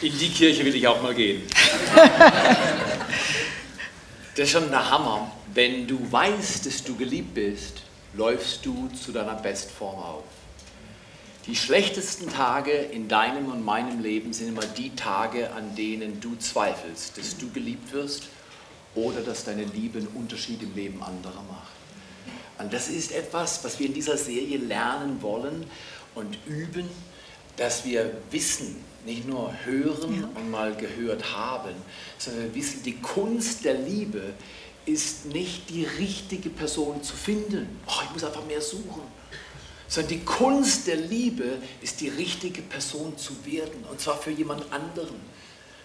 In die Kirche will ich auch mal gehen. das ist schon der Hammer. Wenn du weißt, dass du geliebt bist, läufst du zu deiner Bestform auf. Die schlechtesten Tage in deinem und meinem Leben sind immer die Tage, an denen du zweifelst, dass du geliebt wirst oder dass deine Liebe einen Unterschied im Leben anderer macht. Und das ist etwas, was wir in dieser Serie lernen wollen und üben, dass wir wissen, nicht nur hören ja. und mal gehört haben, sondern wir wissen, die Kunst der Liebe ist nicht die richtige Person zu finden. Oh, ich muss einfach mehr suchen. Sondern die Kunst der Liebe ist die richtige Person zu werden. Und zwar für jemand anderen,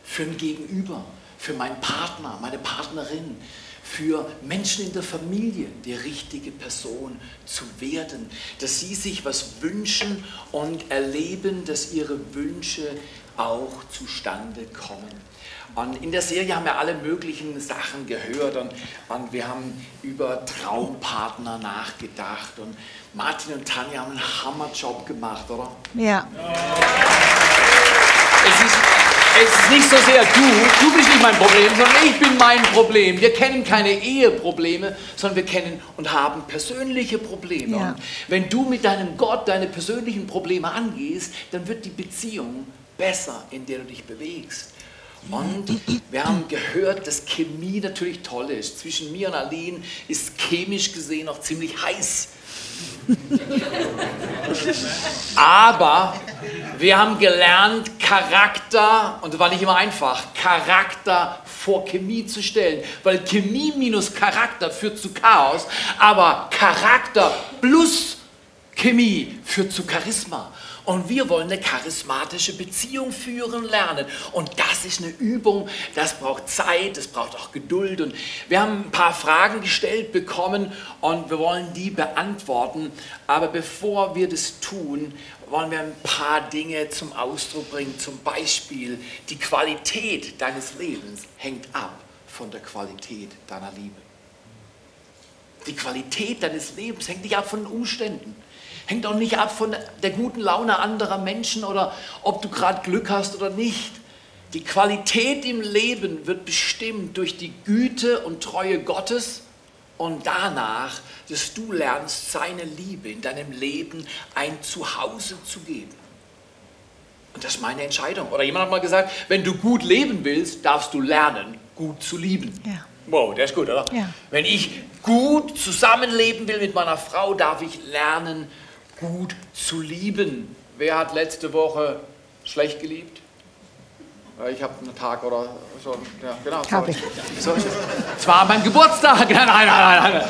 für ein Gegenüber, für meinen Partner, meine Partnerin, für Menschen in der Familie die richtige Person zu werden, dass sie sich was wünschen und erleben, dass ihre Wünsche auch zustande kommen. Und in der Serie haben wir alle möglichen Sachen gehört und, und, wir haben über Traumpartner nachgedacht und Martin und Tanja haben einen Hammerjob gemacht, oder? Ja. Es ist, es ist nicht so sehr du, du bist nicht mein Problem, sondern ich bin mein Problem. Wir kennen keine Eheprobleme, sondern wir kennen und haben persönliche Probleme. Ja. wenn du mit deinem Gott deine persönlichen Probleme angehst, dann wird die Beziehung besser, in der du dich bewegst. Und wir haben gehört, dass Chemie natürlich toll ist. Zwischen mir und Aline ist chemisch gesehen noch ziemlich heiß. Aber wir haben gelernt, Charakter, und das war nicht immer einfach, Charakter vor Chemie zu stellen. Weil Chemie minus Charakter führt zu Chaos, aber Charakter plus Chemie führt zu Charisma. Und wir wollen eine charismatische Beziehung führen lernen. Und das ist eine Übung, das braucht Zeit, das braucht auch Geduld. Und wir haben ein paar Fragen gestellt bekommen und wir wollen die beantworten. Aber bevor wir das tun, wollen wir ein paar Dinge zum Ausdruck bringen. Zum Beispiel, die Qualität deines Lebens hängt ab von der Qualität deiner Liebe. Die Qualität deines Lebens hängt nicht ab von den Umständen. Hängt auch nicht ab von der guten Laune anderer Menschen oder ob du gerade Glück hast oder nicht. Die Qualität im Leben wird bestimmt durch die Güte und Treue Gottes und danach, dass du lernst, seine Liebe in deinem Leben ein Zuhause zu geben. Und das ist meine Entscheidung. Oder jemand hat mal gesagt, wenn du gut leben willst, darfst du lernen, gut zu lieben. Ja. Wow, der ist gut, oder? Ja. Wenn ich gut zusammenleben will mit meiner Frau, darf ich lernen, gut zu lieben. Wer hat letzte Woche schlecht geliebt? Ich habe einen Tag oder so. Ja, genau. Habe ich. So, es war mein Geburtstag. Nein, nein, nein, nein.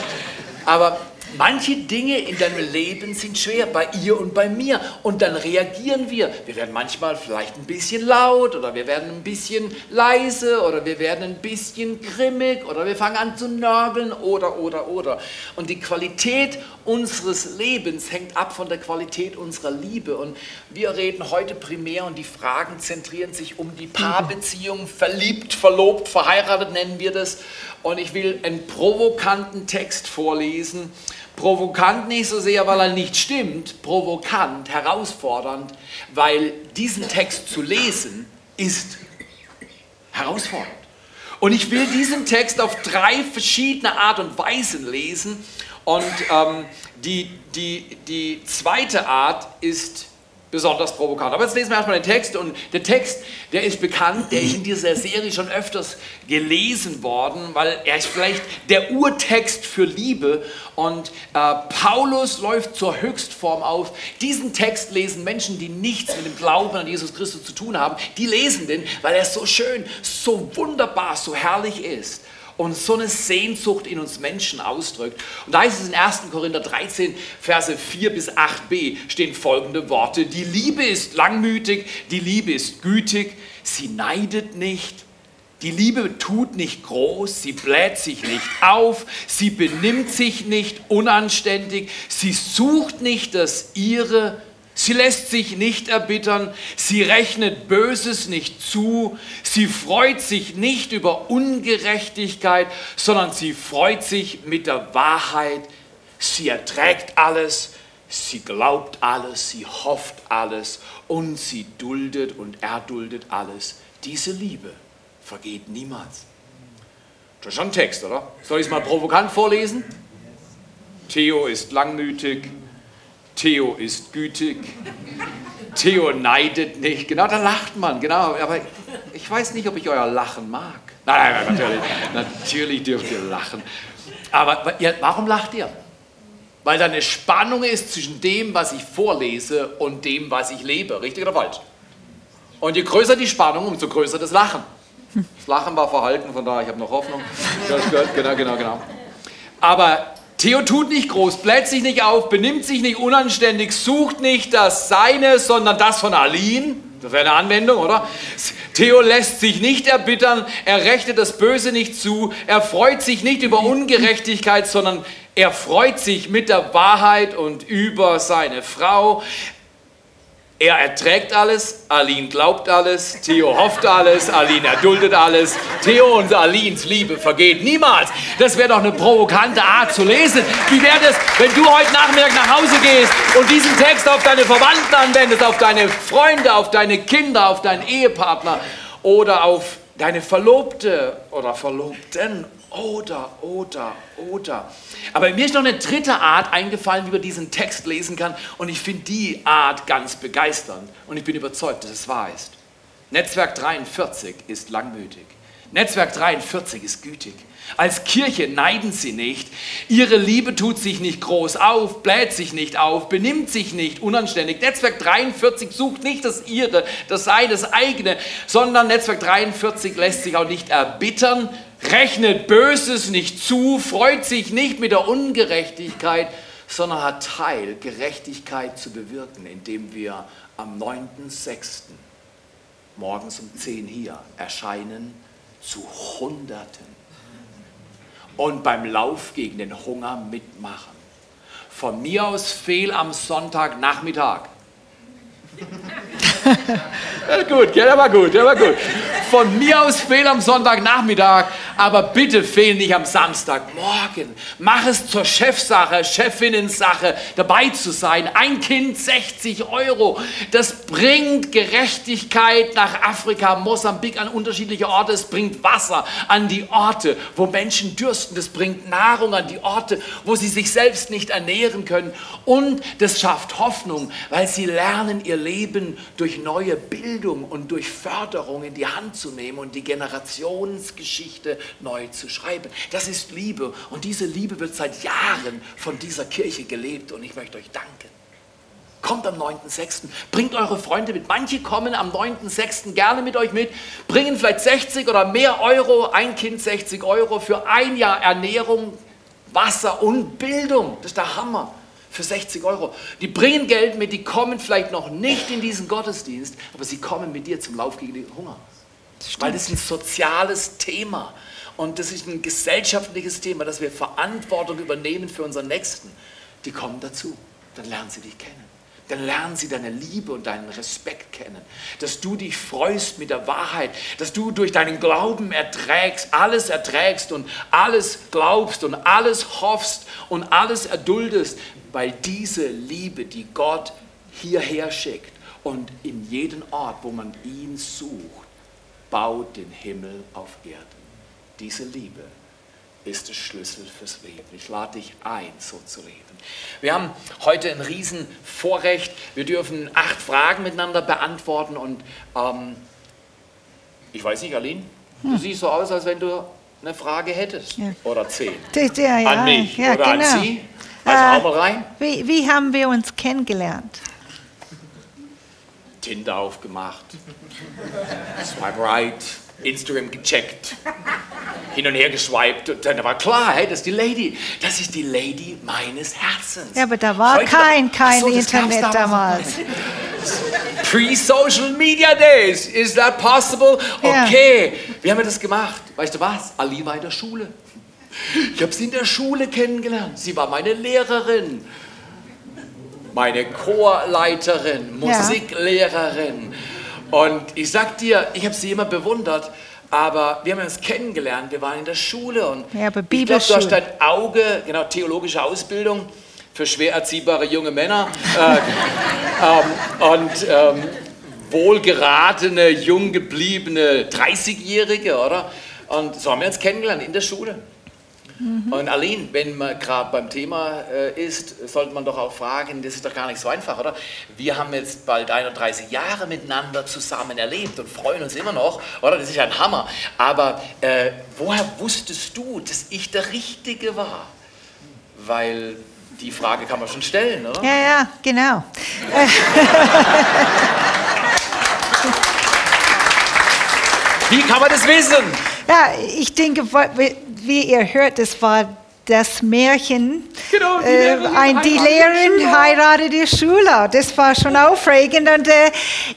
Aber Manche Dinge in deinem Leben sind schwer, bei ihr und bei mir. Und dann reagieren wir. Wir werden manchmal vielleicht ein bisschen laut oder wir werden ein bisschen leise oder wir werden ein bisschen grimmig oder wir fangen an zu nörgeln oder, oder, oder. Und die Qualität unseres Lebens hängt ab von der Qualität unserer Liebe. Und wir reden heute primär und die Fragen zentrieren sich um die Paarbeziehung, verliebt, verlobt, verheiratet nennen wir das. Und ich will einen provokanten Text vorlesen Provokant nicht so sehr, weil er nicht stimmt, provokant, herausfordernd, weil diesen Text zu lesen ist herausfordernd. Und ich will diesen Text auf drei verschiedene Art und Weisen lesen. Und ähm, die, die, die zweite Art ist besonders provokant. Aber jetzt lesen wir erstmal den Text und der Text, der ist bekannt, der ist in dieser Serie schon öfters gelesen worden, weil er ist vielleicht der Urtext für Liebe und äh, Paulus läuft zur Höchstform auf. Diesen Text lesen Menschen, die nichts mit dem Glauben an Jesus Christus zu tun haben, die lesen den, weil er so schön, so wunderbar, so herrlich ist und so eine Sehnsucht in uns Menschen ausdrückt. Und da heißt es in 1. Korinther 13, Verse 4 bis 8b stehen folgende Worte. Die Liebe ist langmütig, die Liebe ist gütig, sie neidet nicht. Die Liebe tut nicht groß, sie bläht sich nicht auf, sie benimmt sich nicht unanständig, sie sucht nicht das ihre, Sie lässt sich nicht erbittern, sie rechnet Böses nicht zu, sie freut sich nicht über Ungerechtigkeit, sondern sie freut sich mit der Wahrheit, sie erträgt alles, Sie glaubt alles, sie hofft alles und sie duldet und erduldet alles. Diese Liebe vergeht niemals. Das ist schon ein Text, oder? Soll ich es mal provokant vorlesen? Theo ist langmütig, Theo ist gütig, Theo neidet nicht. Genau, da lacht man, genau. Aber ich weiß nicht, ob ich euer Lachen mag. Nein, nein, natürlich, natürlich dürft ihr lachen. Aber warum lacht ihr? Weil da eine Spannung ist zwischen dem, was ich vorlese und dem, was ich lebe. Richtig oder falsch? Und je größer die Spannung, umso größer das Lachen. Das Lachen war verhalten, von daher, ich habe noch Hoffnung. Genau, genau, genau. Aber Theo tut nicht groß, bläht sich nicht auf, benimmt sich nicht unanständig, sucht nicht das Seine, sondern das von Aline. Das wäre eine Anwendung, oder? Theo lässt sich nicht erbittern, er rechnet das Böse nicht zu, er freut sich nicht über Ungerechtigkeit, sondern er freut sich mit der Wahrheit und über seine Frau. Er erträgt alles, Aline glaubt alles, Theo hofft alles, Aline erduldet alles. Theo und Alines Liebe vergeht niemals. Das wäre doch eine provokante Art zu lesen. Wie wäre das, wenn du heute Nachmittag nach Hause gehst und diesen Text auf deine Verwandten anwendest, auf deine Freunde, auf deine Kinder, auf deinen Ehepartner oder auf deine Verlobte oder Verlobten oder, oder, oder. Aber mir ist noch eine dritte Art eingefallen, wie man diesen Text lesen kann. Und ich finde die Art ganz begeisternd. Und ich bin überzeugt, dass es wahr ist. Netzwerk 43 ist langmütig. Netzwerk 43 ist gütig. Als Kirche neiden sie nicht. Ihre Liebe tut sich nicht groß auf, bläht sich nicht auf, benimmt sich nicht unanständig. Netzwerk 43 sucht nicht das ihre, das sei das eigene, sondern Netzwerk 43 lässt sich auch nicht erbittern, rechnet Böses nicht zu, freut sich nicht mit der Ungerechtigkeit, sondern hat Teil, Gerechtigkeit zu bewirken, indem wir am 9.6. morgens um 10 hier erscheinen zu Hunderten und beim Lauf gegen den Hunger mitmachen. Von mir aus fehl am Sonntagnachmittag. gut, der war gut, der war gut. Von mir aus fehl am Sonntagnachmittag, aber bitte fehl nicht am Samstagmorgen. Mach es zur Chefsache, Chefinnensache, dabei zu sein. Ein Kind 60 Euro. Das bringt Gerechtigkeit nach Afrika, Mosambik an unterschiedliche Orte. Es bringt Wasser an die Orte, wo Menschen dürsten. Das bringt Nahrung an die Orte, wo sie sich selbst nicht ernähren können. Und das schafft Hoffnung, weil sie lernen, ihr Leben durch neue Bildung und durch Förderung in die Hand zu nehmen und die Generationsgeschichte neu zu schreiben. Das ist Liebe und diese Liebe wird seit Jahren von dieser Kirche gelebt und ich möchte euch danken. Kommt am 9.6., bringt eure Freunde mit. Manche kommen am 9.6. gerne mit euch mit, bringen vielleicht 60 oder mehr Euro, ein Kind 60 Euro für ein Jahr Ernährung, Wasser und Bildung. Das ist der Hammer für 60 Euro. Die bringen Geld mit, die kommen vielleicht noch nicht in diesen Gottesdienst, aber sie kommen mit dir zum Lauf gegen den Hunger. Das Weil das ist ein soziales Thema und das ist ein gesellschaftliches Thema, dass wir Verantwortung übernehmen für unseren Nächsten. Die kommen dazu, dann lernen sie dich kennen. Dann lernen sie deine Liebe und deinen Respekt kennen. Dass du dich freust mit der Wahrheit, dass du durch deinen Glauben erträgst, alles erträgst und alles glaubst und alles hoffst und alles erduldest, weil diese Liebe, die Gott hierher schickt und in jeden Ort, wo man ihn sucht, baut den Himmel auf Erden. Diese Liebe ist der Schlüssel fürs Leben. Ich lade dich ein, so zu leben. Wir haben heute ein Riesenvorrecht. Wir dürfen acht Fragen miteinander beantworten und ähm, ich weiß nicht, Aline, du hm. siehst so aus, als wenn du eine Frage hättest. Ja. Oder zehn. Ja, ja, an mich oder genau. an Sie. Also äh, hau mal rein. Wie, wie haben wir uns kennengelernt? Tinder aufgemacht, Swipe Right, Instagram gecheckt, hin und her geschwiped und dann war klar, hey, das ist die Lady, das ist die Lady meines Herzens. Ja, aber da war Heute kein, kein so, Internet damals. Pre-Social Media Days, is that possible? Okay, ja. wie haben wir das gemacht? Weißt du was? Ali war in der Schule. Ich habe sie in der Schule kennengelernt. Sie war meine Lehrerin, meine Chorleiterin, Musiklehrerin. Und ich sag dir, ich habe sie immer bewundert, aber wir haben uns kennengelernt. Wir waren in der Schule und ja, aber ich glaube, du hast dein Auge, genau, theologische Ausbildung. für schwer erziehbare junge Männer äh, ähm, und ähm, wohlgeratene, jung gebliebene 30-Jährige, oder? Und so haben wir uns kennengelernt in der Schule. Mhm. Und Aline, wenn man gerade beim Thema äh, ist, sollte man doch auch fragen, das ist doch gar nicht so einfach, oder? Wir haben jetzt bald 31 Jahre miteinander zusammen erlebt und freuen uns immer noch, oder? Das ist ein Hammer. Aber äh, woher wusstest du, dass ich der Richtige war? Weil die Frage kann man schon stellen, oder? Ja, ja, genau. Wie kann man das wissen? Ja, ich denke, wie ihr hört, das war das Märchen. Genau, die äh, Lehrerin, ein, die Lehrerin heiratet die Schüler. Das war schon aufregend. Und äh,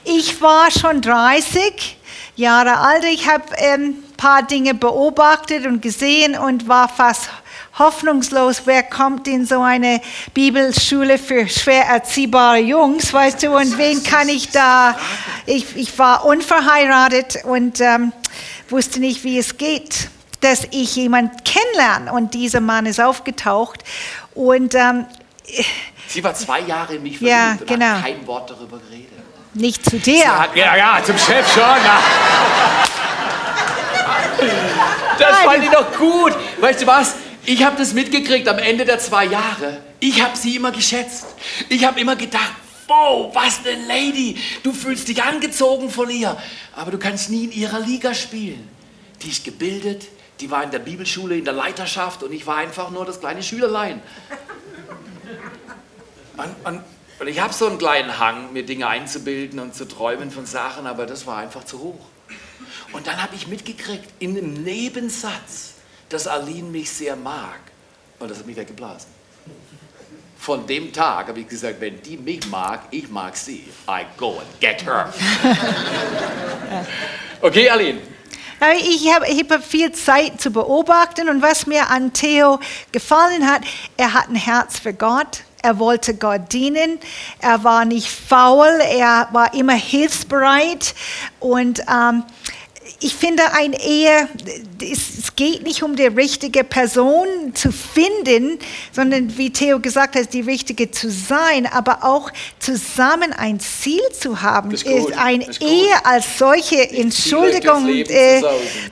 ich war schon 30 Jahre alt. Ich habe ein ähm, paar Dinge beobachtet und gesehen und war fast hoffnungslos, wer kommt in so eine Bibelschule für schwer erziehbare Jungs, weißt du, und wen kann ich da, ich, ich war unverheiratet und ähm, wusste nicht, wie es geht, dass ich jemanden kennenlerne und dieser Mann ist aufgetaucht und ähm, Sie war zwei Jahre in mich verliebt ja, und genau. hat kein Wort darüber geredet. Nicht zu dir. Hat, ja, ja, zum Chef schon. Na. Das fand ich doch gut. Weißt du was? Ich habe das mitgekriegt am Ende der zwei Jahre. Ich habe sie immer geschätzt. Ich habe immer gedacht, wow, was eine Lady. Du fühlst dich angezogen von ihr, aber du kannst nie in ihrer Liga spielen. Die ist gebildet, die war in der Bibelschule, in der Leiterschaft und ich war einfach nur das kleine Schülerlein. Und, und, und ich habe so einen kleinen Hang, mir Dinge einzubilden und zu träumen von Sachen, aber das war einfach zu hoch. Und dann habe ich mitgekriegt, in einem Nebensatz, dass Aline mich sehr mag. Und das hat mich weggeblasen. Von dem Tag habe ich gesagt, wenn die mich mag, ich mag sie. I go and get her. okay, Aline. Ich habe hab viel Zeit zu beobachten und was mir an Theo gefallen hat, er hat ein Herz für Gott. Er wollte Gott dienen. Er war nicht faul. Er war immer hilfsbereit und ähm, ich finde, eine Ehe, es geht nicht um die richtige Person zu finden, sondern wie Theo gesagt hat, die richtige zu sein, aber auch zusammen ein Ziel zu haben. Ist ist eine ist Ehe als solche, Entschuldigung, äh,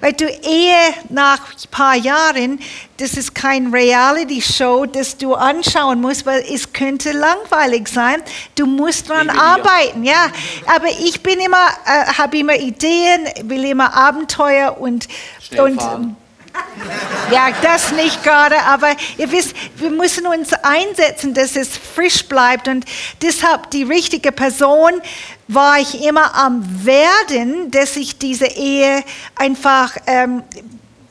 weil du Ehe nach ein paar Jahren das ist kein Reality-Show, das du anschauen musst, weil es könnte langweilig sein. Du musst daran arbeiten, ja. Aber ich bin immer, äh, habe immer Ideen, will immer Abenteuer und und ja, das nicht gerade, aber ihr wisst, wir müssen uns einsetzen, dass es frisch bleibt und deshalb die richtige Person war ich immer am Werden, dass ich diese Ehe einfach ähm,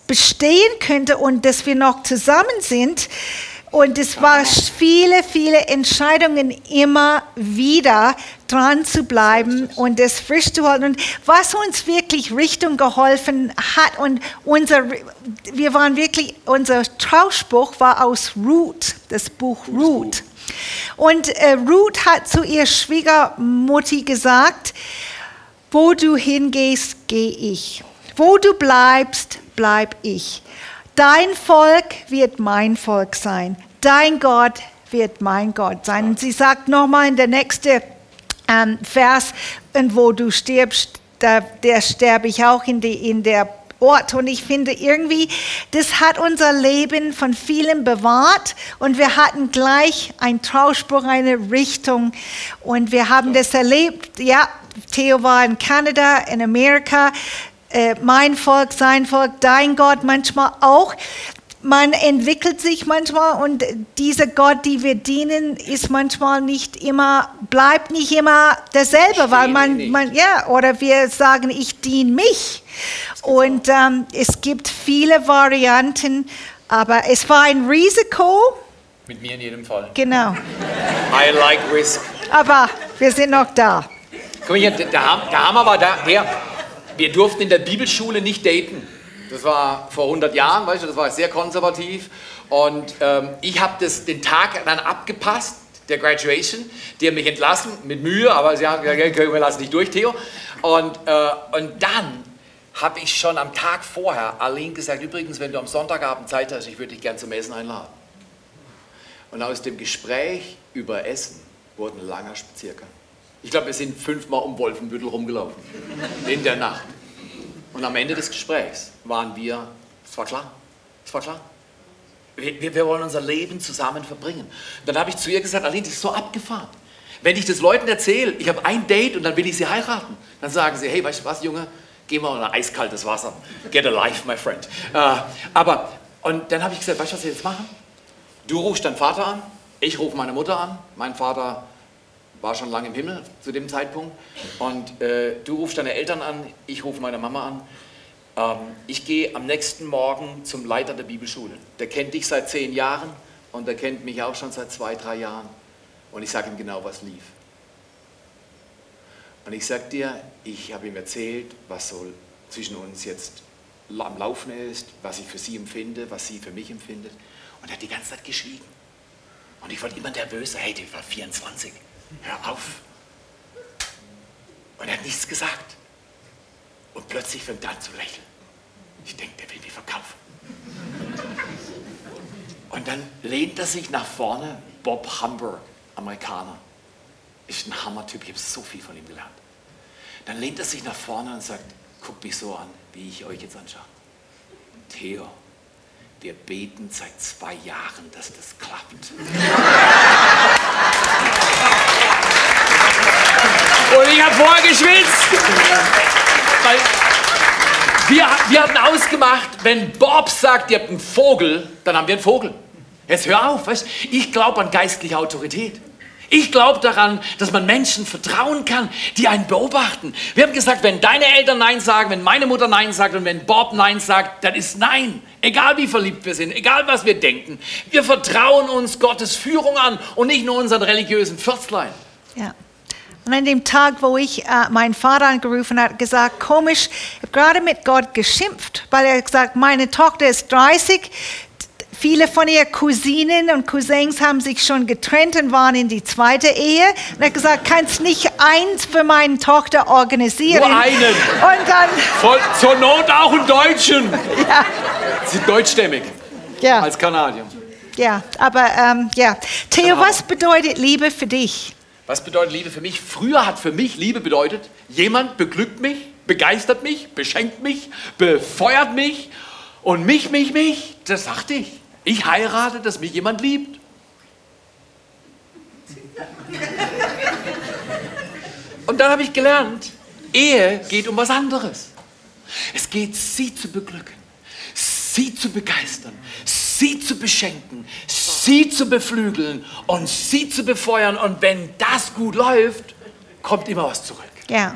bestehen könnte und dass wir noch zusammen sind. Und es war viele, viele Entscheidungen immer wieder dran zu bleiben und das frisch zu halten. Und was uns wirklich Richtung geholfen hat und unser, wir waren wirklich, unser Trauspruch war aus Ruth, das Buch Ruth. Und äh, Ruth hat zu ihr Schwiegermutti gesagt, wo du hingehst, gehe ich. Wo du bleibst, bleib ich. Dein Volk wird mein Volk sein. Dein Gott wird mein Gott sein. Und sie sagt nochmal in der nächsten ähm, Vers, und wo du stirbst, da, der sterbe ich auch in, die, in der Ort. Und ich finde irgendwie, das hat unser Leben von vielem bewahrt und wir hatten gleich ein Trauspruch, eine Richtung und wir haben das erlebt. Ja, Theo war in Kanada, in Amerika äh, mein Volk, sein Volk, dein Gott, manchmal auch. Man entwickelt sich manchmal und dieser Gott, die wir dienen, ist manchmal nicht immer, bleibt nicht immer derselbe, weil man, man, ja, oder wir sagen, ich diene mich. Und ähm, es gibt viele Varianten, aber es war ein Risiko. Mit mir in jedem Fall. Genau. I like risk. Aber wir sind noch da. Guck mal hier, der, der Hammer war da, der, wir durften in der Bibelschule nicht daten. Das war vor 100 Jahren, weißt du, das war sehr konservativ. Und ähm, ich habe den Tag dann abgepasst, der Graduation. Die haben mich entlassen, mit Mühe, aber sie haben gesagt, wir lassen dich durch, Theo. Und, äh, und dann habe ich schon am Tag vorher Aline gesagt, übrigens, wenn du am Sonntagabend Zeit hast, ich würde dich gern zum Essen einladen. Und aus dem Gespräch über Essen wurde ein langer Spaziergang. Ich glaube, wir sind fünfmal um Wolfenbüttel rumgelaufen. In der Nacht. Und am Ende des Gesprächs waren wir, es war klar, es war klar. Wir, wir, wollen unser Leben zusammen verbringen. Dann habe ich zu ihr gesagt, Aline, das ist so abgefahren. Wenn ich das Leuten erzähle, ich habe ein Date und dann will ich sie heiraten, dann sagen sie, hey, weißt du was, Junge, geh mal ein eiskaltes Wasser. Get a life, my friend. Uh, aber, und dann habe ich gesagt, weißt du, was wir jetzt machen? Du rufst deinen Vater an, ich rufe meine Mutter an. Mein Vater war schon lange im Himmel zu dem Zeitpunkt. Und äh, du rufst deine Eltern an, ich rufe meine Mama an. Ähm, ich gehe am nächsten Morgen zum Leiter der Bibelschule. Der kennt dich seit zehn Jahren und der kennt mich auch schon seit zwei, drei Jahren. Und ich sage ihm genau, was lief. Und ich sage dir, ich habe ihm erzählt, was so zwischen uns jetzt am Laufen ist, was ich für sie empfinde, was sie für mich empfindet. Und er hat die ganze Zeit geschwiegen. Und ich wollte immer nervös, hey, der war 24 hör auf. Und er hat nichts gesagt. Und plötzlich fängt er an zu lächeln. Ich denke, der will mich verkaufen. Und dann lehnt er sich nach vorne, Bob Humber, Amerikaner. Ist ein Hammertyp, ich habe so viel von ihm gelernt. Dann lehnt er sich nach vorne und sagt, guck mich so an, wie ich euch jetzt anschaue. Theo, wir beten seit zwei Jahren, dass das klappt. Und ich habe vorher geschwitzt. Weil wir, wir hatten ausgemacht, wenn Bob sagt, ihr habt einen Vogel, dann haben wir einen Vogel. Jetzt hör auf, weißt? ich glaube an geistliche Autorität. Ich glaube daran, dass man Menschen vertrauen kann, die einen beobachten. Wir haben gesagt, wenn deine Eltern Nein sagen, wenn meine Mutter Nein sagt und wenn Bob Nein sagt, dann ist Nein. Egal wie verliebt wir sind, egal was wir denken. Wir vertrauen uns Gottes Führung an und nicht nur unseren religiösen Fürstlein. Ja. Und an dem Tag, wo ich äh, meinen Vater angerufen habe, gesagt, komisch, ich habe gerade mit Gott geschimpft, weil er gesagt, meine Tochter ist 30, viele von ihren Cousinen und Cousins haben sich schon getrennt und waren in die zweite Ehe. Und er hat gesagt, kannst nicht eins für meine Tochter organisieren. Nur einen. Und dann... Voll, zur Not auch einen Deutschen. Ja. Sie sind deutschstämmig. Ja. Als Kanadier. Ja, aber ähm, ja. Theo, was bedeutet Liebe für dich? Was bedeutet Liebe für mich? Früher hat für mich Liebe bedeutet, jemand beglückt mich, begeistert mich, beschenkt mich, befeuert mich und mich, mich, mich, das sagte ich. Ich heirate, dass mich jemand liebt. Und dann habe ich gelernt, Ehe geht um was anderes. Es geht, sie zu beglücken, sie zu begeistern, sie zu beschenken, sie zu beflügeln und sie zu befeuern. Und wenn das gut läuft, kommt immer was zurück. Ja.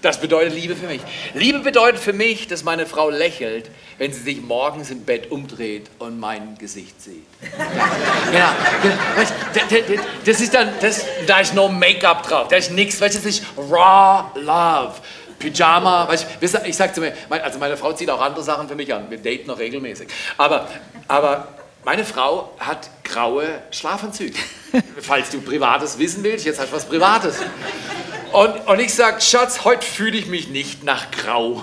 Das bedeutet Liebe für mich. Liebe bedeutet für mich, dass meine Frau lächelt, wenn sie sich morgens im Bett umdreht und mein Gesicht sieht. Ja, genau. Das ist dann, das, da ist no Make-up drauf, da ist nichts, weißt, das ist raw love. Pyjama, weißt, ich sag zu mir, also meine Frau zieht auch andere Sachen für mich an, wir daten noch regelmäßig. Aber, aber meine Frau hat graue Schlafanzüge. Falls du Privates wissen willst, jetzt hast du was Privates. Und, und ich sage, Schatz, heute fühle ich mich nicht nach Grau.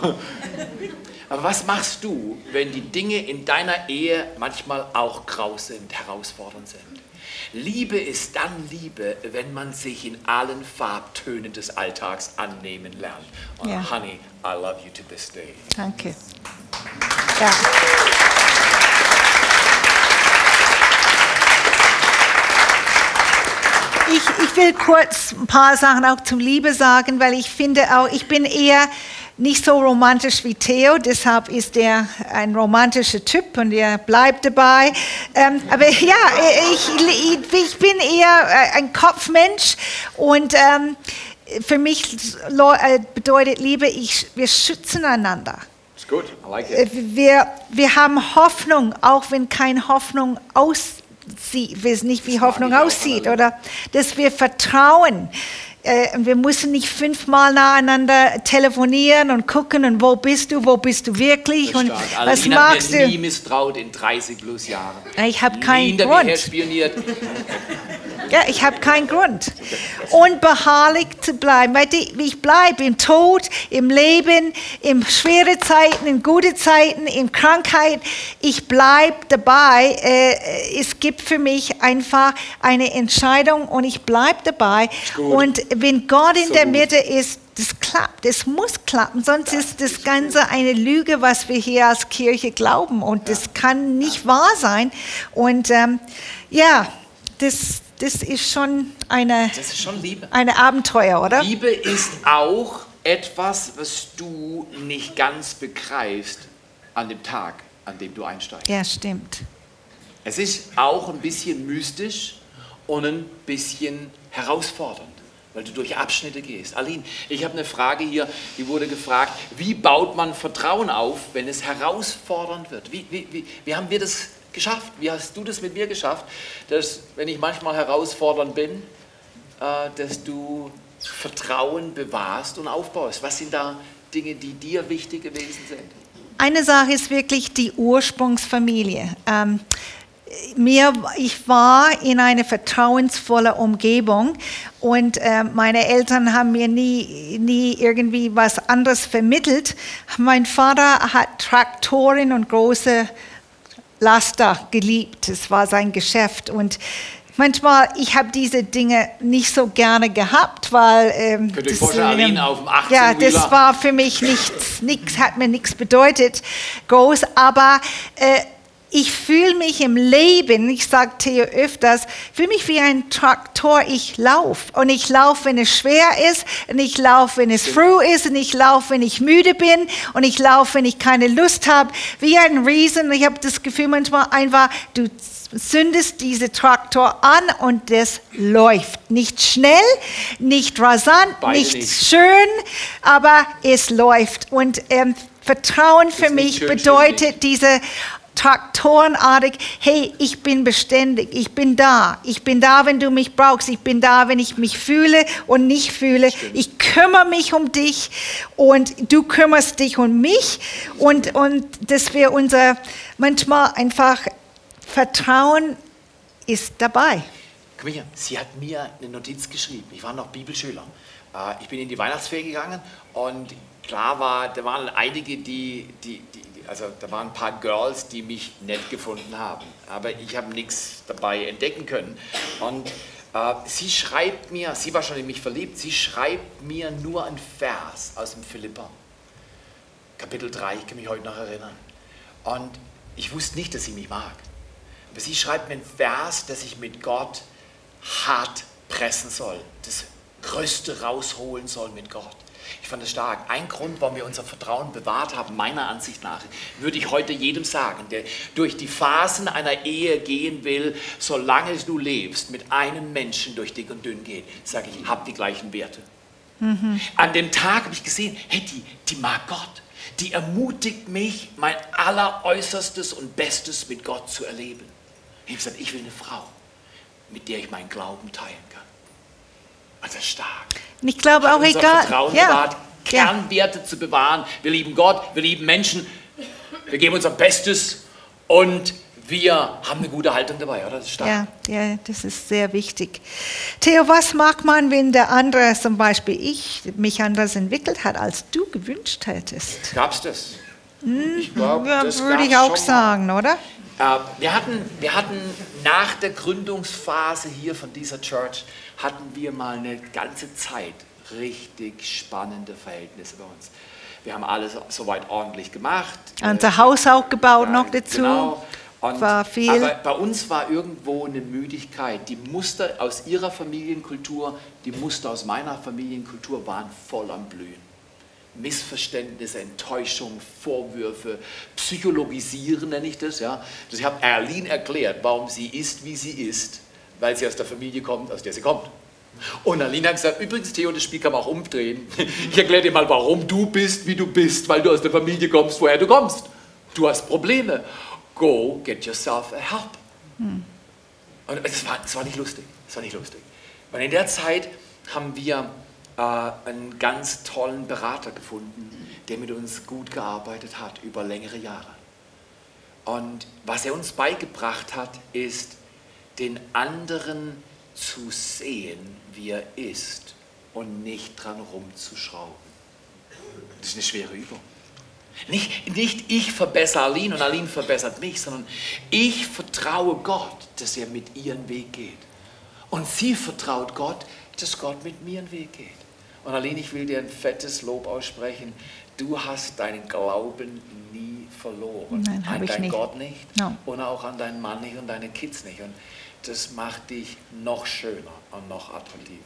Aber was machst du, wenn die Dinge in deiner Ehe manchmal auch grau sind, herausfordernd sind? Liebe ist dann Liebe, wenn man sich in allen Farbtönen des Alltags annehmen lernt. Und ja. Honey, I love you to this day. Danke. Ja. Ich, ich will kurz ein paar Sachen auch zum Liebe sagen, weil ich finde auch, ich bin eher nicht so romantisch wie Theo, deshalb ist er ein romantischer Typ und er bleibt dabei. Ähm, aber ja, ich, ich, bin eher äh, ein Kopfmensch und ähm, für mich äh, bedeutet Liebe, ich, wir schützen einander. Good. I like it. Äh, wir, wir haben Hoffnung, auch wenn keine Hoffnung aus sie, wissen nicht, wie Hoffnung aussieht, oder dass wir vertrauen. Äh, wir müssen nicht fünfmal nacheinander telefonieren und gucken, und wo bist du, wo bist du wirklich und was Alina magst du? nie misstraut in 30 plus Jahren. Ich habe keinen Grund. Ja, ich habe keinen Grund. Unbeharrlich zu bleiben, ich bleibe im Tod, im Leben, in schwere Zeiten, in gute Zeiten, in Krankheit. Ich bleibe dabei. Äh, es gibt für mich einfach eine Entscheidung und ich bleibe dabei. Und wenn Gott in so der Mitte ist, das klappt, es muss klappen, sonst das ist das Ganze eine Lüge, was wir hier als Kirche glauben und ja. das kann nicht wahr sein. Und ähm, ja, das, das ist schon eine, das ist schon Liebe. eine Abenteuer, oder? Liebe ist auch etwas, was du nicht ganz begreifst an dem Tag, an dem du einsteigst. Ja, stimmt. Es ist auch ein bisschen mystisch und ein bisschen herausfordernd weil du durch Abschnitte gehst. Aline, ich habe eine Frage hier, die wurde gefragt, wie baut man Vertrauen auf, wenn es herausfordernd wird? Wie, wie, wie, wie haben wir das geschafft? Wie hast du das mit mir geschafft, dass, wenn ich manchmal herausfordernd bin, äh, dass du Vertrauen bewahrst und aufbaust? Was sind da Dinge, die dir wichtig gewesen sind? Eine Sache ist wirklich die Ursprungsfamilie. Ähm, mir, ich war in einer vertrauensvollen Umgebung und äh, meine Eltern haben mir nie, nie irgendwie was anderes vermittelt. Mein Vater hat Traktoren und große Laster geliebt. Es war sein Geschäft und manchmal, ich habe diese Dinge nicht so gerne gehabt, weil ähm, Könnt euch vorstellen, auf dem 18 ja, das war für mich nichts, nichts hat mir nichts bedeutet groß, aber äh, ich fühle mich im Leben, ich sage Theo öfters, fühle mich wie ein Traktor, ich laufe. Und ich laufe, wenn es schwer ist, und ich laufe, wenn es früh ist, und ich laufe, wenn ich müde bin, und ich laufe, wenn ich keine Lust habe. Wie ein Riesen. Ich habe das Gefühl manchmal einfach, du zündest diese Traktor an und das läuft. Nicht schnell, nicht rasant, nicht, nicht, schön, aber es läuft. Und ähm, Vertrauen für mich bedeutet diese traktorenartig, hey, ich bin beständig, ich bin da, ich bin da, wenn du mich brauchst, ich bin da, wenn ich mich fühle und nicht fühle, ich kümmere mich um dich und du kümmerst dich um mich und, und dass wir unser manchmal einfach Vertrauen ist dabei. Komm hier, sie hat mir eine Notiz geschrieben, ich war noch Bibelschüler. Äh, ich bin in die Weihnachtsferie gegangen und klar war, da waren einige, die, die, die also da waren ein paar Girls, die mich nett gefunden haben, aber ich habe nichts dabei entdecken können. Und äh, sie schreibt mir, sie war schon in mich verliebt, sie schreibt mir nur ein Vers aus dem Philippa, Kapitel 3, ich kann mich heute noch erinnern. Und ich wusste nicht, dass sie mich mag. Aber sie schreibt mir ein Vers, dass ich mit Gott hart pressen soll, das Größte rausholen soll mit Gott. Ich fand es stark. Ein Grund, warum wir unser Vertrauen bewahrt haben, meiner Ansicht nach, würde ich heute jedem sagen, der durch die Phasen einer Ehe gehen will, solange du lebst, mit einem Menschen durch dick und dünn geht, sage ich, hab die gleichen Werte. Mhm. An dem Tag habe ich gesehen, hey, die, die mag Gott. Die ermutigt mich, mein alleräußerstes und Bestes mit Gott zu erleben. Ich habe gesagt, ich will eine Frau, mit der ich meinen Glauben teilen kann. Also stark. Und ich glaube auch egal. Vertrauen ja. bewahrt, Kernwerte ja. zu bewahren. Wir lieben Gott, wir lieben Menschen, wir geben unser Bestes und wir haben eine gute Haltung dabei, oder? Das ist stark. Ja, ja, das ist sehr wichtig. Theo, was mag man, wenn der andere, zum Beispiel ich, mich anders entwickelt hat, als du gewünscht hättest? Gab es das? Hm, ich glaube, ja, das würde ich auch sagen, oder? Äh, wir, hatten, wir hatten nach der Gründungsphase hier von dieser Church, hatten wir mal eine ganze Zeit richtig spannende Verhältnisse bei uns. Wir haben alles soweit ordentlich gemacht. Unser Haus auch gebaut ja, noch dazu. Genau. Und, war viel. Aber bei uns war irgendwo eine Müdigkeit. Die Muster aus ihrer Familienkultur, die Muster aus meiner Familienkultur waren voll am Blühen. Missverständnisse, Enttäuschung, Vorwürfe, Psychologisieren nenne ich das. Ja. Ich habe Erlin erklärt, warum sie ist, wie sie ist, weil sie aus der Familie kommt, aus der sie kommt. Und Aline hat gesagt, übrigens Theo, das Spiel kann man auch umdrehen. Ich erkläre dir mal, warum du bist, wie du bist, weil du aus der Familie kommst, woher du kommst. Du hast Probleme. Go get yourself a help. Hm. Und es war, war nicht lustig. Es war nicht lustig. Weil in der Zeit haben wir äh, einen ganz tollen Berater gefunden, der mit uns gut gearbeitet hat über längere Jahre. Und was er uns beigebracht hat, ist, den anderen zu sehen, wie er ist und nicht dran rumzuschrauben. Das ist eine schwere Übung. Nicht, nicht ich verbessere Aline und Aline verbessert mich, sondern ich vertraue Gott, dass er mit ihren Weg geht. Und sie vertraut Gott, dass Gott mit mir einen Weg geht. Und Aline, ich will dir ein fettes Lob aussprechen. Du hast deinen Glauben nie verloren. Nein, an ich deinen. Gott nicht No. und auch an deinen Mann nicht und deine Kids nicht. Und das macht dich noch schöner und noch attraktiver.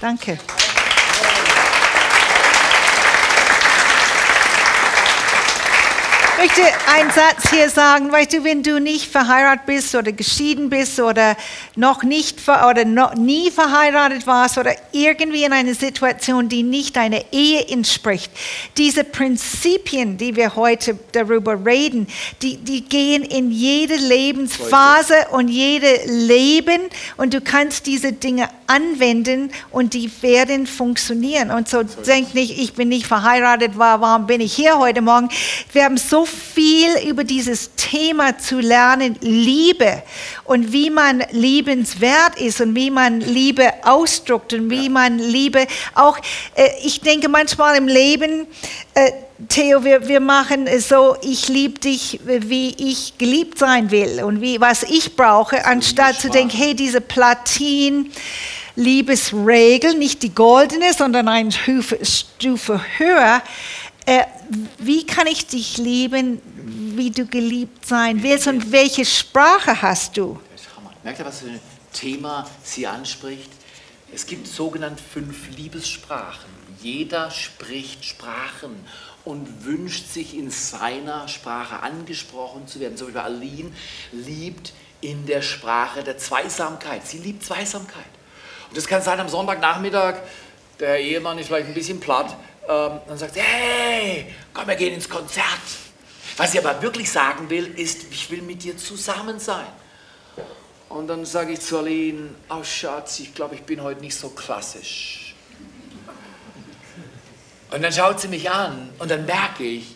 Danke. Möchte einen Satz hier sagen, weißt du, wenn du nicht verheiratet bist oder geschieden bist oder noch nicht oder noch nie verheiratet warst oder irgendwie in einer Situation, die nicht deiner Ehe entspricht, diese Prinzipien, die wir heute darüber reden, die, die gehen in jede Lebensphase und jede Leben und du kannst diese Dinge anwenden und die werden funktionieren. Und so denk nicht, ich bin nicht verheiratet, war, warum bin ich hier heute Morgen? Wir haben so viel über dieses Thema zu lernen, Liebe und wie man liebenswert ist und wie man Liebe ausdrückt und wie man Liebe auch, äh, ich denke manchmal im Leben, äh, Theo, wir, wir machen so, ich liebe dich, wie ich geliebt sein will und wie, was ich brauche, anstatt zu denken, hey, diese Platin, Liebesregel, nicht die goldene, sondern eine Stufe, Stufe höher. Äh, wie kann ich dich lieben, wie du geliebt sein willst und welche Sprache hast du? Merkt ihr, was für ein Thema sie anspricht? Es gibt sogenannte fünf Liebessprachen. Jeder spricht Sprachen und wünscht sich in seiner Sprache angesprochen zu werden. Zum Beispiel Aline liebt in der Sprache der Zweisamkeit. Sie liebt Zweisamkeit. Und das kann sein am Sonntagnachmittag, der Ehemann ist vielleicht ein bisschen platt, ähm, dann sagt hey, komm, wir gehen ins Konzert. Was sie aber wirklich sagen will, ist, ich will mit dir zusammen sein. Und dann sage ich zu Aline, oh Schatz, ich glaube, ich bin heute nicht so klassisch. Und dann schaut sie mich an und dann merke ich,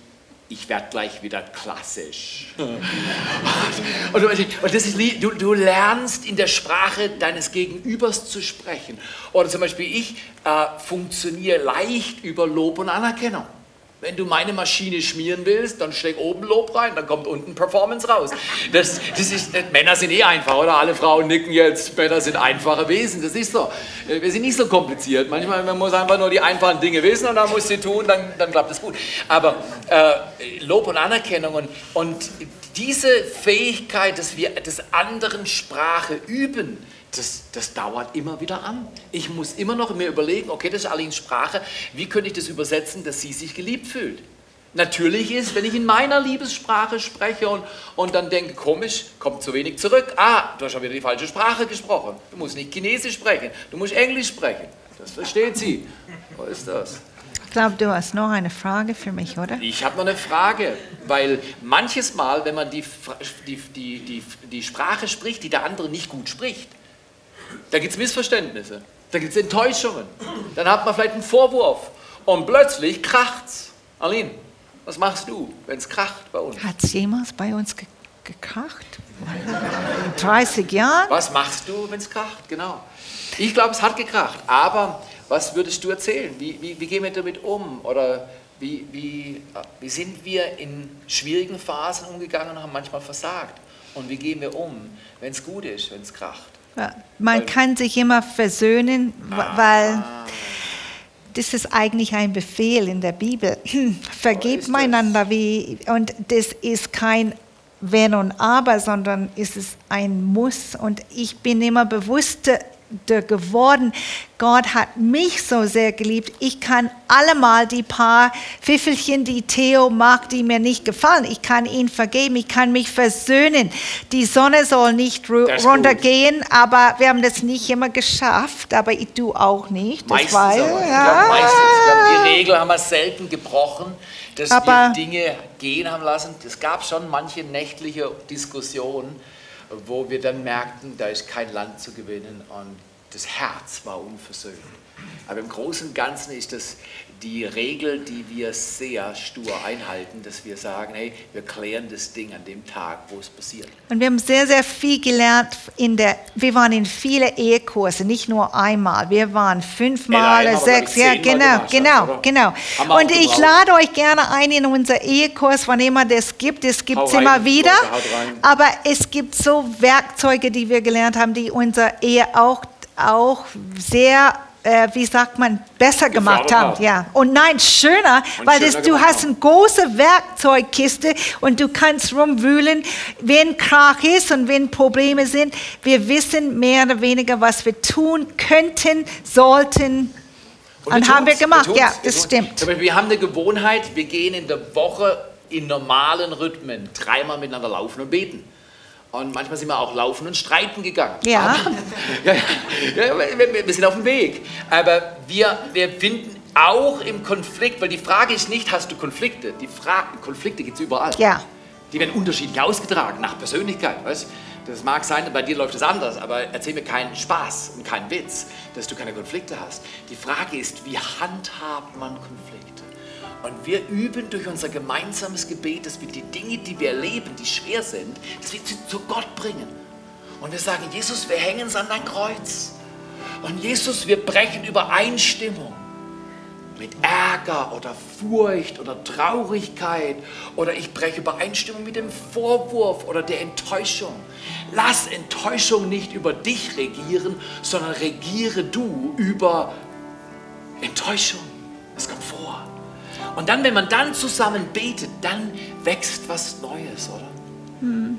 ich werde gleich wieder klassisch. und, und ist, du, du lernst in der Sprache deines Gegenübers zu sprechen. Oder zum Beispiel ich äh, funktioniere leicht über Lob und Anerkennung. Wenn du meine Maschine schmieren willst, dann steck oben Lob rein, dann kommt unten Performance raus. Das, das ist, äh, Männer sind eh einfach, oder? Alle Frauen nicken jetzt, Männer sind einfache Wesen, das ist so. Äh, Wir sind nicht so kompliziert. Manchmal man muss einfach nur die einfachen Dinge wissen und dann muss sie tun, dann, dann klappt es gut. Aber äh, Lob und Anerkennung und, und diese Fähigkeit, dass wir des anderen Sprache üben, das, das dauert immer wieder an. Ich muss immer noch mir überlegen, okay, das ist Alins Sprache, wie könnte ich das übersetzen, dass sie sich geliebt fühlt? Natürlich ist, wenn ich in meiner Liebessprache spreche und, und dann denke, komisch, kommt zu wenig zurück. Ah, du hast schon wieder die falsche Sprache gesprochen. Du musst nicht Chinesisch sprechen, du musst Englisch sprechen. Das versteht sie. Wo ist das? Ich glaube, du hast noch eine Frage für mich, oder? Ich habe noch eine Frage, weil manches Mal, wenn man die, die, die, die, die Sprache spricht, die der andere nicht gut spricht, da gibt es Missverständnisse, da gibt es Enttäuschungen, dann hat man vielleicht einen Vorwurf und plötzlich kracht's. Aline, was machst du, wenn es kracht bei uns? Hat es jemals bei uns ge gekracht? In 30 Jahren? Was machst du, wenn es kracht? Genau. Ich glaube, es hat gekracht, aber was würdest du erzählen? Wie, wie, wie gehen wir damit um? Oder wie, wie, wie sind wir in schwierigen Phasen umgegangen und haben manchmal versagt? Und wie gehen wir um, wenn es gut ist, wenn es kracht? Man kann sich immer versöhnen, wa- weil das ist eigentlich ein Befehl in der Bibel. Vergebt einander wie und das ist kein Wenn und Aber, sondern ist es ein Muss. Und ich bin immer bewusster geworden. Gott hat mich so sehr geliebt. Ich kann allemal die paar Pfiffelchen, die Theo mag, die mir nicht gefallen, ich kann ihn vergeben. Ich kann mich versöhnen. Die Sonne soll nicht ru- Das ist gut. runtergehen, aber wir haben das nicht immer geschafft. Aber ich, du auch nicht. Das Meistens. Ich ja. glaube, meistens. Ich glaube, die Regel haben wir selten gebrochen, dass Aber- wir Dinge gehen haben lassen. Es gab schon manche nächtliche Diskussionen, wo wir dann merkten, da ist kein Land zu gewinnen und das Herz war unversöhnt. Aber im Großen und Ganzen ist das die Regel, die wir sehr stur einhalten, dass wir sagen, hey, wir klären das Ding an dem Tag, wo es passiert. Und wir haben sehr, sehr viel gelernt. In der, wir waren in viele Ehekurse, nicht nur einmal. Wir waren fünfmal oder sechs. Ja, genau, genau, genau. Und ich lade euch gerne ein in unser Ehekurs, wann immer das gibt. Es gibt es immer wieder. Aber es gibt so Werkzeuge, die wir gelernt haben, die unsere Ehe auch, auch sehr äh, wie sagt man, besser gemacht haben. Ja. Und nein, schöner, und weil schöner das, du hast eine große Werkzeugkiste und du kannst rumwühlen, wenn Krach ist und wenn Probleme sind. Wir wissen mehr oder weniger, was wir tun könnten, sollten. Und, und haben wir gemacht, wir ja, das stimmt. Wir haben eine Gewohnheit, wir gehen in der Woche in normalen Rhythmen dreimal miteinander laufen und beten. Und manchmal sind wir auch laufen und streiten gegangen. Ja. Ja, ja wir, wir, sind auf dem Weg. Aber wir, wir finden auch im Konflikt, weil die Frage ist nicht, hast du Konflikte? Die Frage, Konflikte gibt es überall. Ja. Die werden unterschiedlich ausgetragen, nach Persönlichkeit. Weißt? Das mag sein, bei dir läuft es anders, aber erzähl mir keinen Spaß und keinen Witz, dass du keine Konflikte hast. Die Frage ist, wie handhabt man Konflikte? Und wir üben durch unser gemeinsames Gebet, dass wir die Dinge, die wir erleben, die schwer sind, dass wir sie zu Gott bringen. Und wir sagen, Jesus, wir hängen es an dein Kreuz. Und Jesus, wir brechen Übereinstimmung mit Ärger oder Furcht oder Traurigkeit oder ich breche Übereinstimmung mit dem Vorwurf oder der Enttäuschung. Lass Enttäuschung nicht über dich regieren, sondern regiere du über Enttäuschung. Es kommt vor. Und dann, wenn man dann zusammen betet, dann wächst was Neues, oder? Hm.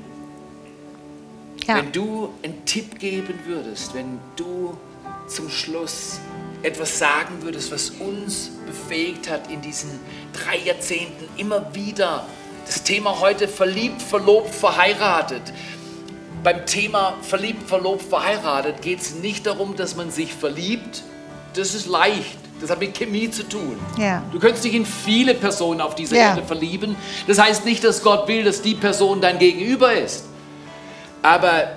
Ja. Wenn du einen Tipp geben würdest, wenn du zum Schluss etwas sagen würdest, was uns befähigt hat in diesen drei Jahrzehnten immer wieder. Das Thema heute verliebt, verlobt, verheiratet. Beim Thema verliebt, verlobt, verheiratet geht es nicht darum, dass man sich verliebt. Das ist leicht. Das hat mit Chemie zu tun. Ja. Du könntest dich in viele Personen auf dieser ja. Erde verlieben. Das heißt nicht, dass Gott will, dass die Person dein Gegenüber ist. Aber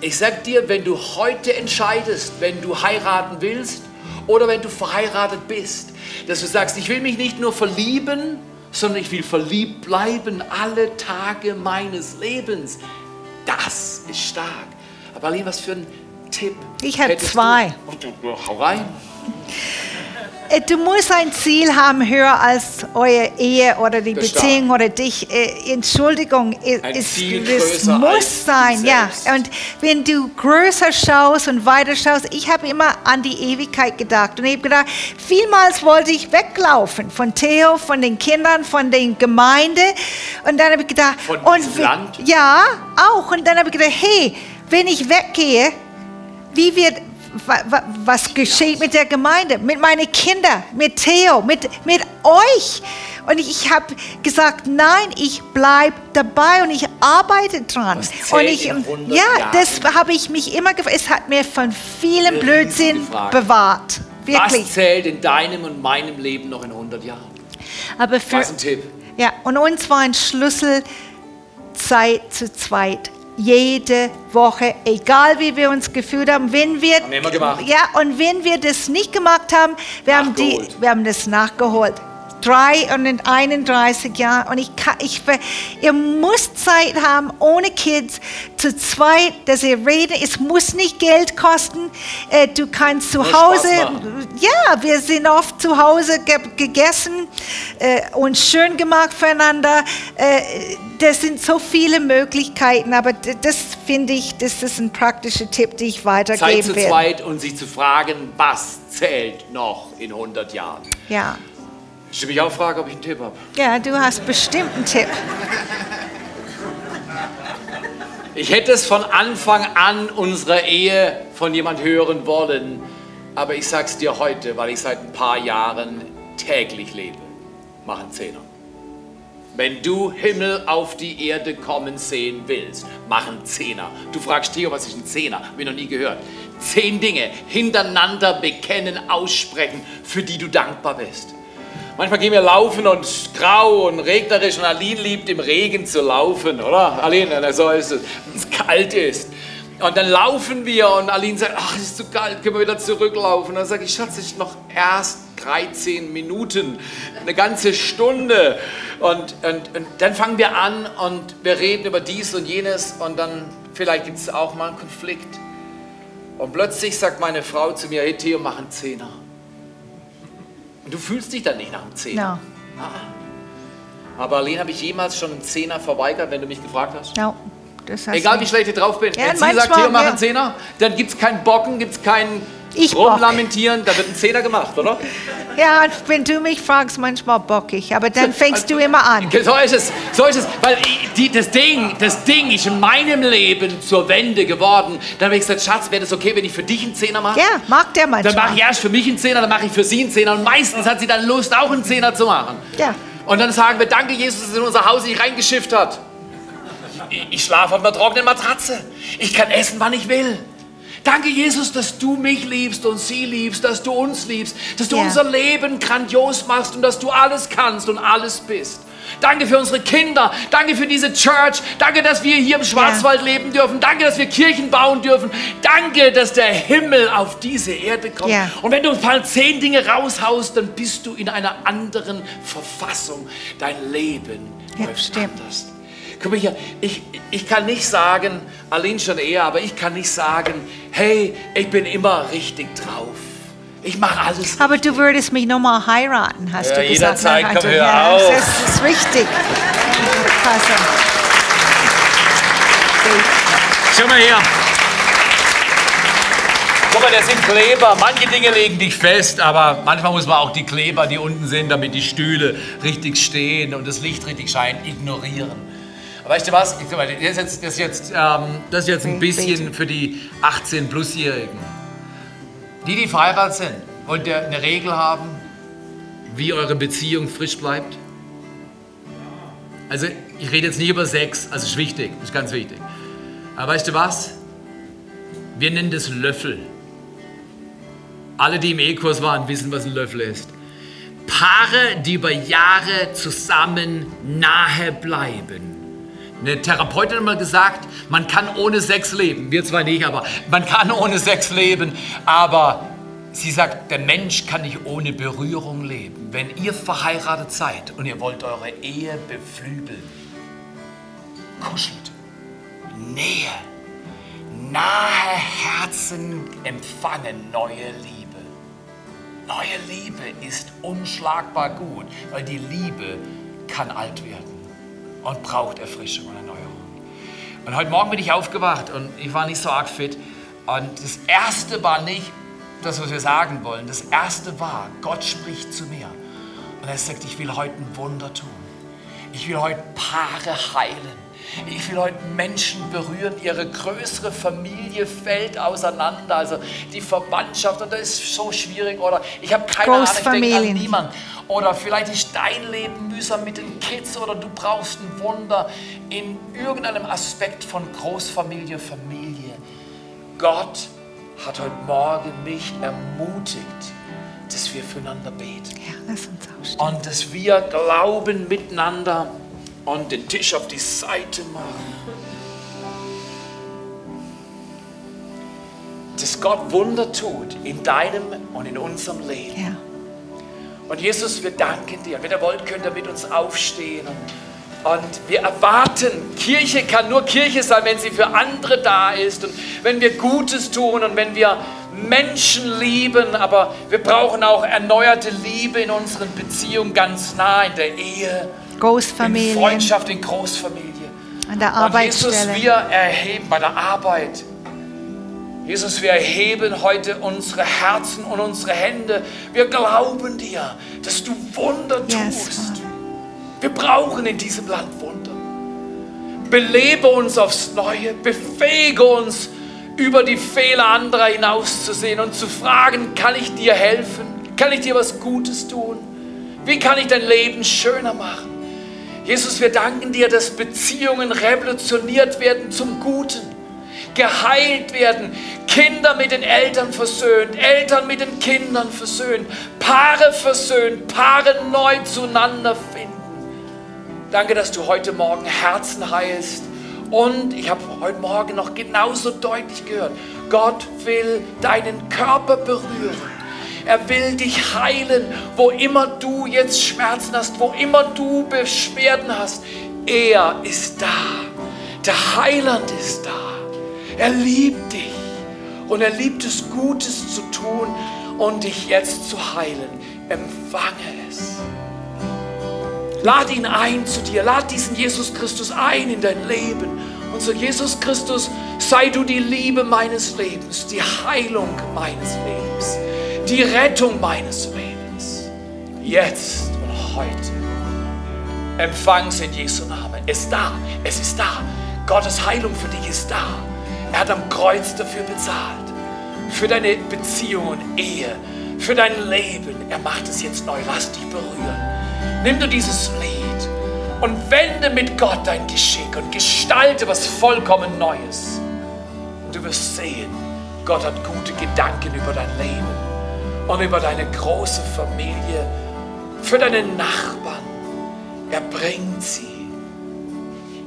ich sag dir, wenn du heute entscheidest, wenn du heiraten willst oder wenn du verheiratet bist, dass du sagst, ich will mich nicht nur verlieben, sondern ich will verliebt bleiben alle Tage meines Lebens. Das ist stark. Aber Aline, was für ein Tipp? Ich habe zwei. Du? Hau rein. Äh, du musst ein Ziel haben, höher als eure Ehe oder die Beziehung oder dich. Äh, Entschuldigung, es, es muss sein, ja. Und wenn du größer schaust und weiter schaust, ich habe immer an die Ewigkeit gedacht und ich habe gedacht, vielmals wollte ich weglaufen von Theo, von den Kindern, von der Gemeinde und dann habe ich gedacht, von und Land? ja, auch und dann habe ich gedacht, hey, wenn ich weggehe, wie wird was geschieht mit der Gemeinde, mit meinen Kindern, mit Theo, mit, mit euch. Und ich habe gesagt, nein, ich bleibe dabei und ich arbeite dran. Und ich, ja, das habe ich mich immer gefragt. Es hat mir von vielem Blödsinn bewahrt. Wirklich. Was zählt in deinem und meinem Leben noch in 100 Jahren? Aber für, was ein Tipp. Ja, und uns war ein Schlüssel Zeit zu zweit jede Woche, egal wie wir uns gefühlt haben. Wenn wir, haben wir. Ja, und wenn wir das nicht gemacht haben, wir, haben, die, wir haben das nachgeholt. 31 Jahre und ich kann, ich, ihr müsst Zeit haben ohne Kids, zu zweit, dass ihr redet. Es muss nicht Geld kosten. Äh, du kannst zu Hause, ja, wir sind oft zu Hause ge gegessen äh, und schön gemacht füreinander. Äh, das sind so viele Möglichkeiten, aber das finde ich, das ist ein praktischer Tipp, den ich weitergeben will. Zeit zu zweit und sich zu fragen, was zählt noch in 100 Jahren. Ja. Ich mich auch fragen, ob ich einen Tipp habe. Ja, du hast bestimmt einen Tipp. Ich hätte es von Anfang an unserer Ehe von jemand hören wollen, aber ich sag's dir heute, weil ich seit ein paar Jahren täglich lebe. Mach einen Zehner. Wenn du Himmel auf die Erde kommen sehen willst, mach einen Zehner. Du fragst Theo, was ist ein Zehner? Hab ich noch nie gehört. Zehn Dinge hintereinander bekennen, aussprechen, für die du dankbar bist. Manchmal gehen wir laufen und grau und regnerisch und Aline liebt im Regen zu laufen, oder? Aline, so ist es. Wenn es kalt ist. und dann laufen wir und Aline sagt, ach, es ist zu kalt, können wir wieder zurücklaufen. Und dann sage ich, Schatz, es ist noch erst 13 Minuten, eine ganze Stunde. Und, und, und dann fangen wir an und wir reden über dies und jenes und dann vielleicht gibt es auch mal einen Konflikt. Und plötzlich sagt meine Frau zu mir, hey Theo, mach einen Zehner. Du fühlst dich dann nicht nach einem Zehner. No. Ah. Aber Aline, habe ich jemals schon einen Zehner verweigert, wenn du mich gefragt hast? No. Egal wie schlecht ich drauf bin. Ja, Wenn sie sagt, hier, mach einen Zehner, dann gibt es keinen Bocken, gibt es keinen ich rumlamentieren, da wird ein Zehner gemacht, oder? Ja, wenn du mich fragst, manchmal bock ich, aber dann fängst du immer an. So ist es, so ist es, weil die, das, Ding, das Ding ist in meinem Leben zur Wende geworden. Dann habe ich gesagt, Schatz, wäre das okay, wenn ich für dich einen Zehner mache? Ja, mag der manchmal. Dann mache ich erst für mich einen Zehner, dann mache ich für sie einen Zehner und meistens hat sie dann Lust, auch einen Zehner zu machen. Ja. Und dann sagen wir, danke Jesus, dass er in unser Haus nicht reingeschifft hat. Ich schlafe auf einer trockenen Matratze. Ich kann essen, wann ich will. Danke, Jesus, dass du mich liebst und sie liebst, dass du uns liebst, dass du yeah. unser Leben grandios machst und dass du alles kannst und alles bist. Danke für unsere Kinder. Danke für diese Church. Danke, dass wir hier im Schwarzwald yeah. leben dürfen. Danke, dass wir Kirchen bauen dürfen. Danke, dass der Himmel auf diese Erde kommt. Yeah. Und wenn du ein paar zehn Dinge raushaust, dann bist du in einer anderen Verfassung. Dein Leben ja, läuft stimmt. anders. Guck mal hier, ich, ich kann nicht sagen, Aline schon eher, aber ich kann nicht sagen, hey, ich bin immer richtig drauf. Ich mache alles. Aber du würdest mich nochmal heiraten, hast ja, du gesagt. Jederzeit, komm, hör ja, auf. Das ist wichtig. Schau mal her. Guck mal, das sind Kleber. Manche Dinge legen dich fest, aber manchmal muss man auch die Kleber, die unten sind, damit die Stühle richtig stehen und das Licht richtig scheint, ignorieren. Weißt du was? das ist jetzt, das ist jetzt, ähm, das ist jetzt ein bisschen für die 18-Plus-Jährigen. Die, die verheiratet sind, wollt ihr eine Regel haben, wie eure Beziehung frisch bleibt? Also, ich rede jetzt nicht über Sex, also ist wichtig, ist ganz wichtig. Aber weißt du was? Wir nennen das Löffel. Alle, die im E-Kurs waren, wissen, was ein Löffel ist. Paare, die über Jahre zusammen nahe bleiben eine Therapeutin hat mal gesagt, man kann ohne Sex leben. Wir zwar nicht, aber man kann ohne Sex leben. Aber sie sagt, der Mensch kann nicht ohne Berührung leben. Wenn ihr verheiratet seid und ihr wollt eure Ehe beflügeln, kuschelt, Nähe, nahe Herzen empfangen neue Liebe. Neue Liebe ist unschlagbar gut, weil die Liebe kann alt werden und braucht Erfrischung und Erneuerung. Und heute Morgen bin ich aufgewacht und ich war nicht so arg fit. Und das Erste war nicht das, was wir sagen wollen. Das Erste war, Gott spricht zu mir. Und er sagt, ich will heute ein Wunder tun. Ich will heute Paare heilen. Ich will heute Menschen berühren. Ihre größere Familie fällt auseinander. Also die Verwandtschaft, und das ist so schwierig. Oder ich habe keine Ahnung, ich denke an niemanden. Oder vielleicht ist dein Leben mühsam mit den Kids oder du brauchst ein Wunder in irgendeinem Aspekt von Großfamilie, Familie. Gott hat heute Morgen mich ermutigt, dass wir füreinander beten. Ja, lass uns aufstehen. Und dass wir glauben miteinander und den Tisch auf die Seite machen. Dass Gott Wunder tut in deinem und in unserem Leben. Ja. Und Jesus, wir danken dir. Wenn ihr wollt, könnt ihr mit uns aufstehen. Und, und wir erwarten, Kirche kann nur Kirche sein, wenn sie für andere da ist. Und wenn wir Gutes tun und wenn wir Menschen lieben. Aber wir brauchen auch erneuerte Liebe in unseren Beziehungen ganz nah, in der Ehe. Großfamilie. In Freundschaft, in Großfamilie. An der Arbeitsstelle. Und Jesus, wir erheben bei der Arbeit Jesus, wir erheben heute unsere Herzen und unsere Hände. Wir glauben dir, dass du Wunder tust. Yes, wir brauchen in diesem Land Wunder. Belebe uns aufs Neue, befähige uns, über die Fehler anderer hinauszusehen und zu fragen, kann ich dir helfen? Kann ich dir was Gutes tun? Wie kann ich dein Leben schöner machen? Jesus, wir danken dir, dass Beziehungen revolutioniert werden zum Guten geheilt werden, Kinder mit den Eltern versöhnt, Eltern mit den Kindern versöhnt, Paare versöhnt, Paare neu zueinander finden. Danke, dass du heute Morgen Herzen heilst Und ich habe heute Morgen noch genauso deutlich gehört, Gott will deinen Körper berühren. Er will dich heilen, wo immer du jetzt Schmerzen hast, wo immer du Beschwerden hast. Er ist da. Der Heiland ist da. Er liebt dich und er liebt es, Gutes zu tun und dich jetzt zu heilen. Empfange es. Lad ihn ein zu dir. Lad diesen Jesus Christus ein in dein Leben. Und so, Jesus Christus, sei du die Liebe meines Lebens, die Heilung meines Lebens, die Rettung meines Lebens. Jetzt und heute. Empfang's in Jesu Namen. Es ist da. Es ist da. Gottes Heilung für dich ist da. Er hat am Kreuz dafür bezahlt. Für deine Beziehung und Ehe. Für dein Leben. Er macht es jetzt neu. Lass dich berühren. Nimm du dieses Lied und wende mit Gott dein Geschick und gestalte was vollkommen Neues. Und du wirst sehen, Gott hat gute Gedanken über dein Leben und über deine große Familie, für deine Nachbarn. Er bringt sie.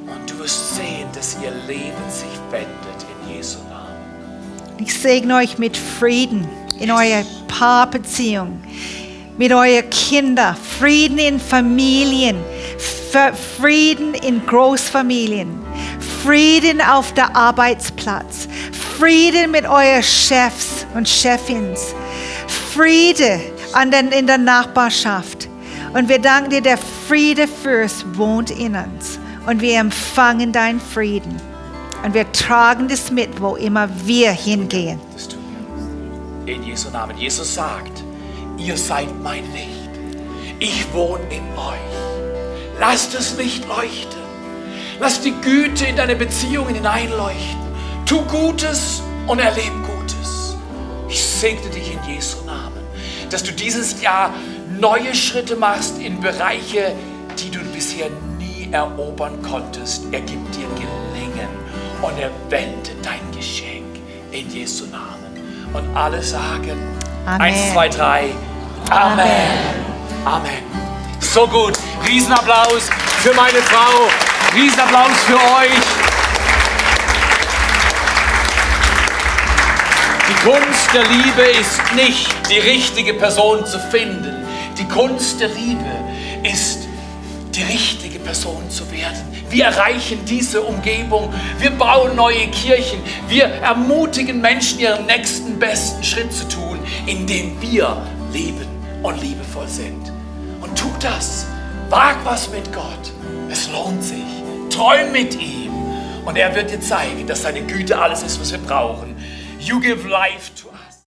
Und du wirst sehen, dass ihr Leben sich wendet in Jesu Namen. Ich segne euch mit Frieden in eurer Paarbeziehung mit euren Kindern, Frieden in Familien, Frieden in Großfamilien, Frieden auf der Arbeitsplatz, Frieden mit euren Chefs und Chefins, Friede an den, in der Nachbarschaft. Und wir danken dir, der Friede Fürst wohnt in uns. Und wir empfangen deinen Frieden. Und wir tragen das mit, wo immer wir hingehen. In Jesu Namen. Jesus sagt, ihr seid mein Licht. Ich wohne in euch. Lasst das Licht leuchten. Lass die Güte in deine Beziehungen hineinleuchten. Tu Gutes und erlebe Gutes. Ich segne dich in Jesu dass du dieses Jahr neue Schritte machst in Bereiche, die du bisher nie erobern konntest. Er gibt dir Gelingen und er wendet dein Geschenk in Jesu Namen. Und alle sagen, Amen. eins, zwei, drei. Amen. Amen. So gut. Riesenapplaus für meine Frau. Riesenapplaus für euch. Die Kunst der Liebe ist nicht, die richtige Person zu finden. Die Kunst der Liebe ist, die richtige Person zu werden. Wir erreichen diese Umgebung. Wir bauen neue Kirchen. Wir ermutigen Menschen, ihren nächsten besten Schritt zu tun, indem wir leben und liebevoll sind. Und tu das. Wag was mit Gott. Es lohnt sich. Träum mit ihm. Und er wird dir zeigen, dass seine Güte alles ist, was wir brauchen. You give life to